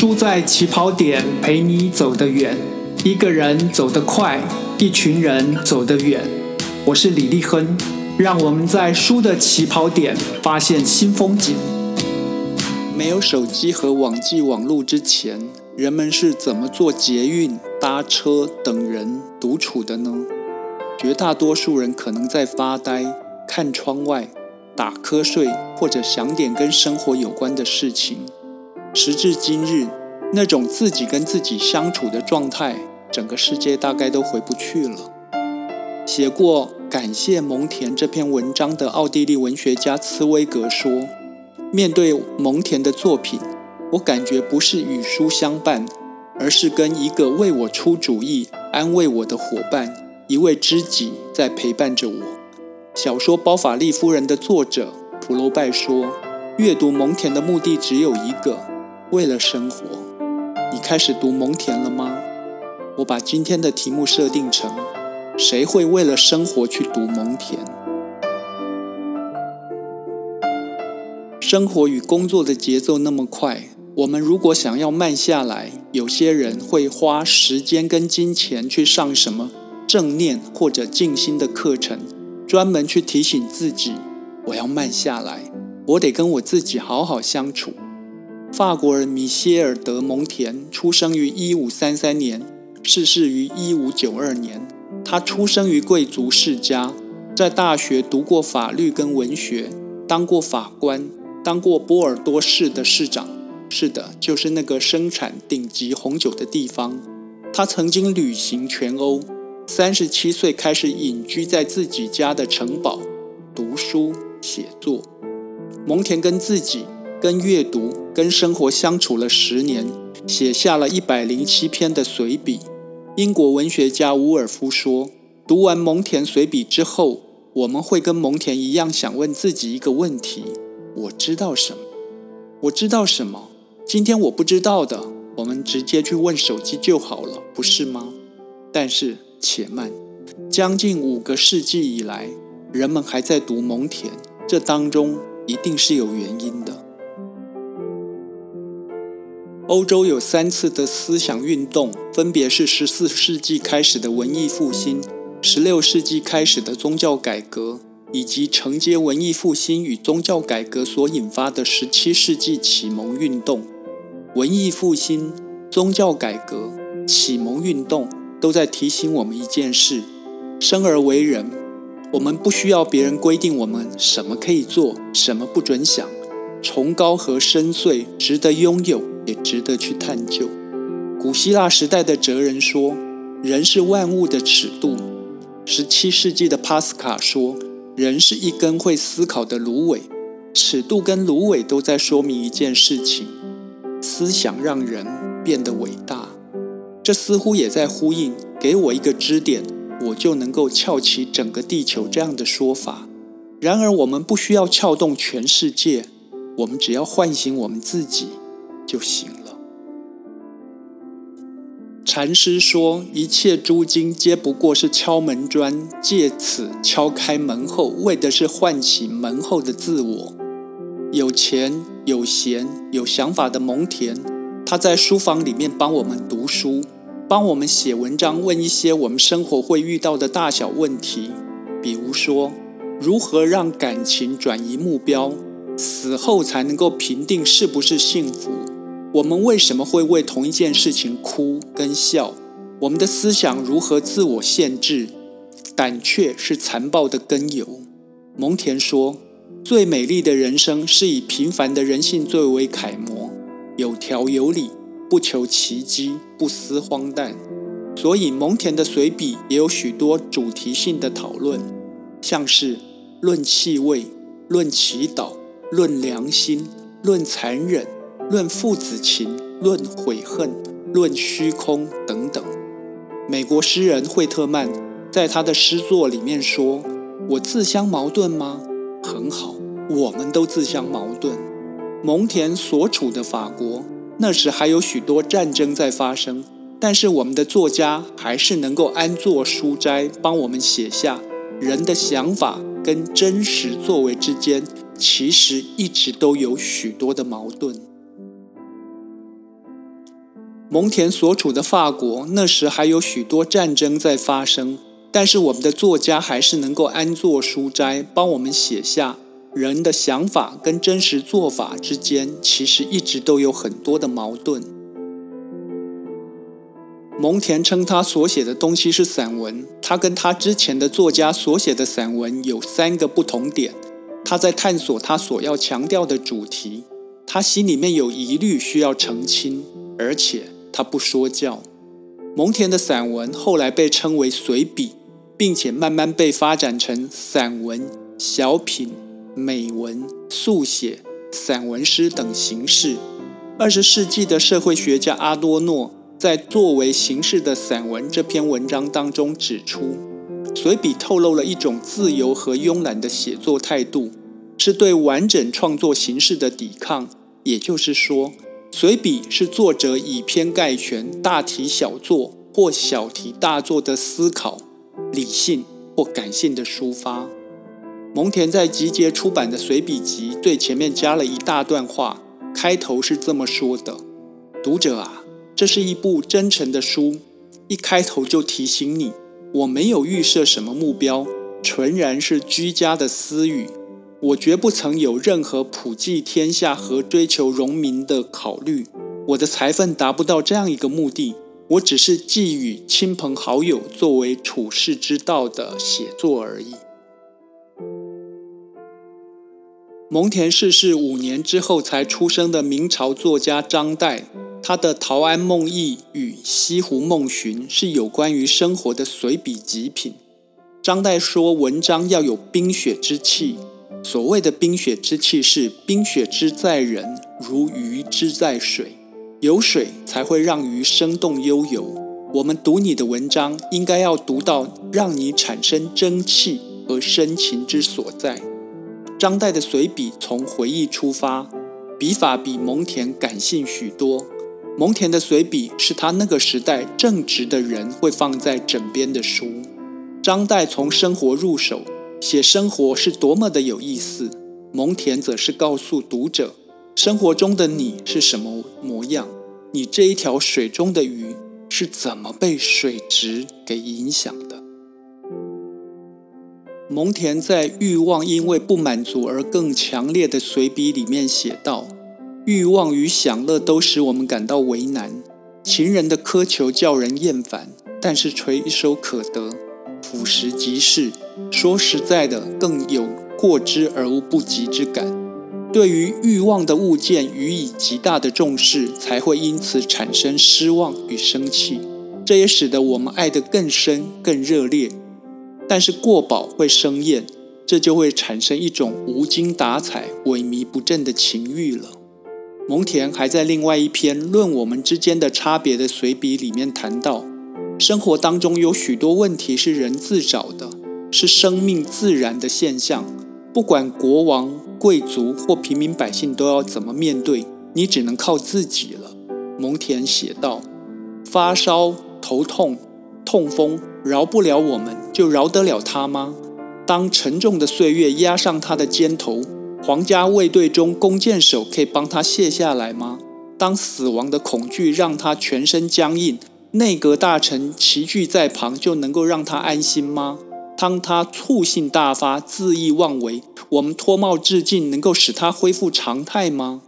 输在起跑点，陪你走得远。一个人走得快，一群人走得远。我是李立亨，让我们在输的起跑点发现新风景。没有手机和网际网络之前，人们是怎么做捷运、搭车、等人、独处的呢？绝大多数人可能在发呆、看窗外、打瞌睡，或者想点跟生活有关的事情。时至今日，那种自己跟自己相处的状态，整个世界大概都回不去了。写过《感谢蒙田》这篇文章的奥地利文学家茨威格说：“面对蒙田的作品，我感觉不是与书相伴，而是跟一个为我出主意、安慰我的伙伴，一位知己在陪伴着我。”小说《包法利夫人》的作者普罗拜说：“阅读蒙田的目的只有一个。”为了生活，你开始读蒙田了吗？我把今天的题目设定成：谁会为了生活去读蒙田？生活与工作的节奏那么快，我们如果想要慢下来，有些人会花时间跟金钱去上什么正念或者静心的课程，专门去提醒自己：我要慢下来，我得跟我自己好好相处。法国人米歇尔·德蒙田出生于1533年，逝世于1592年。他出生于贵族世家，在大学读过法律跟文学，当过法官，当过波尔多市的市长。是的，就是那个生产顶级红酒的地方。他曾经旅行全欧，三十七岁开始隐居在自己家的城堡，读书写作。蒙田跟自己。跟阅读、跟生活相处了十年，写下了一百零七篇的随笔。英国文学家伍尔夫说：“读完蒙田随笔之后，我们会跟蒙田一样，想问自己一个问题：我知道什么？我知道什么？今天我不知道的，我们直接去问手机就好了，不是吗？但是且慢，将近五个世纪以来，人们还在读蒙田，这当中一定是有原因的。”欧洲有三次的思想运动，分别是十四世纪开始的文艺复兴、十六世纪开始的宗教改革，以及承接文艺复兴与宗教改革所引发的十七世纪启蒙运动。文艺复兴、宗教改革、启蒙运动都在提醒我们一件事：生而为人，我们不需要别人规定我们什么可以做，什么不准想。崇高和深邃，值得拥有，也值得去探究。古希腊时代的哲人说：“人是万物的尺度。”十七世纪的帕斯卡说：“人是一根会思考的芦苇。”尺度跟芦苇都在说明一件事情：思想让人变得伟大。这似乎也在呼应“给我一个支点，我就能够撬起整个地球”这样的说法。然而，我们不需要撬动全世界。我们只要唤醒我们自己就行了。禅师说：“一切诸经皆不过是敲门砖，借此敲开门后，为的是唤起门后的自我。”有钱、有闲、有想法的蒙田，他在书房里面帮我们读书，帮我们写文章，问一些我们生活会遇到的大小问题，比如说如何让感情转移目标。死后才能够评定是不是幸福。我们为什么会为同一件事情哭跟笑？我们的思想如何自我限制？胆怯是残暴的根由。蒙田说：“最美丽的人生是以平凡的人性最为楷模，有条有理，不求奇迹，不思荒诞。”所以，蒙田的随笔也有许多主题性的讨论，像是论气味、论祈祷。论良心，论残忍，论父子情，论悔恨，论虚空等等。美国诗人惠特曼在他的诗作里面说：“我自相矛盾吗？很好，我们都自相矛盾。”蒙田所处的法国那时还有许多战争在发生，但是我们的作家还是能够安坐书斋，帮我们写下人的想法跟真实作为之间。其实一直都有许多的矛盾。蒙田所处的法国那时还有许多战争在发生，但是我们的作家还是能够安坐书斋，帮我们写下人的想法跟真实做法之间其实一直都有很多的矛盾。蒙田称他所写的东西是散文，他跟他之前的作家所写的散文有三个不同点。他在探索他所要强调的主题，他心里面有疑虑需要澄清，而且他不说教。蒙田的散文后来被称为随笔，并且慢慢被发展成散文、小品、美文、速写、散文诗等形式。二十世纪的社会学家阿多诺在《作为形式的散文》这篇文章当中指出，随笔透露了一种自由和慵懒的写作态度。是对完整创作形式的抵抗，也就是说，随笔是作者以偏概全、大题小做或小题大做的思考，理性或感性的抒发。蒙田在集结出版的随笔集最前面加了一大段话，开头是这么说的：“读者啊，这是一部真诚的书，一开头就提醒你，我没有预设什么目标，纯然是居家的私语。”我绝不曾有任何普济天下和追求荣名的考虑，我的才分达不到这样一个目的。我只是寄予亲朋好友作为处世之道的写作而已。蒙恬逝世五年之后才出生的明朝作家张岱，他的《陶庵梦忆》与《西湖梦寻》是有关于生活的随笔极品。张岱说，文章要有冰雪之气。所谓的冰雪之气，是冰雪之在人，如鱼之在水。有水才会让鱼生动悠游。我们读你的文章，应该要读到让你产生真气和深情之所在。张岱的随笔从回忆出发，笔法比蒙恬感性许多。蒙恬的随笔是他那个时代正直的人会放在枕边的书。张岱从生活入手。写生活是多么的有意思，蒙恬则是告诉读者，生活中的你是什么模样，你这一条水中的鱼是怎么被水质给影响的。蒙恬在《欲望因为不满足而更强烈的随笔》里面写道：“欲望与享乐都使我们感到为难，情人的苛求叫人厌烦，但是垂手可得，俯拾即是。”说实在的，更有过之而无不及之感。对于欲望的物件予以极大的重视，才会因此产生失望与生气。这也使得我们爱得更深、更热烈。但是过饱会生厌，这就会产生一种无精打采、萎靡不振的情欲了。蒙恬还在另外一篇《论我们之间的差别》的随笔里面谈到，生活当中有许多问题是人自找的。是生命自然的现象，不管国王、贵族或平民百姓都要怎么面对，你只能靠自己了。蒙恬写道：“发烧、头痛、痛风，饶不了我们，就饶得了他吗？当沉重的岁月压上他的肩头，皇家卫队中弓箭手可以帮他卸下来吗？当死亡的恐惧让他全身僵硬，内阁大臣齐聚在旁，就能够让他安心吗？”当他醋性大发、恣意妄为，我们脱帽致敬，能够使他恢复常态吗？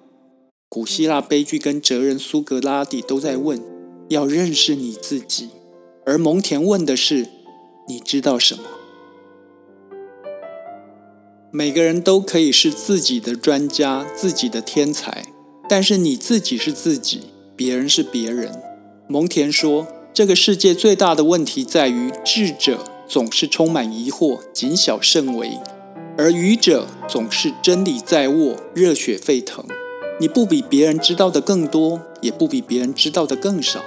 古希腊悲剧跟哲人苏格拉底都在问：要认识你自己，而蒙恬问的是：你知道什么？每个人都可以是自己的专家、自己的天才，但是你自己是自己，别人是别人。蒙恬说：这个世界最大的问题在于智者。总是充满疑惑，谨小慎微；而愚者总是真理在握，热血沸腾。你不比别人知道的更多，也不比别人知道的更少。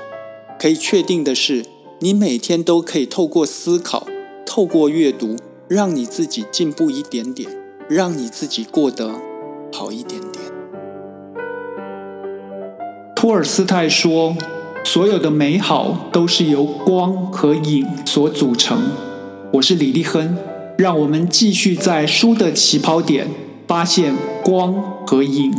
可以确定的是，你每天都可以透过思考，透过阅读，让你自己进步一点点，让你自己过得好一点点。托尔斯泰说：“所有的美好都是由光和影所组成。”我是李立亨，让我们继续在书的起跑点发现光和影。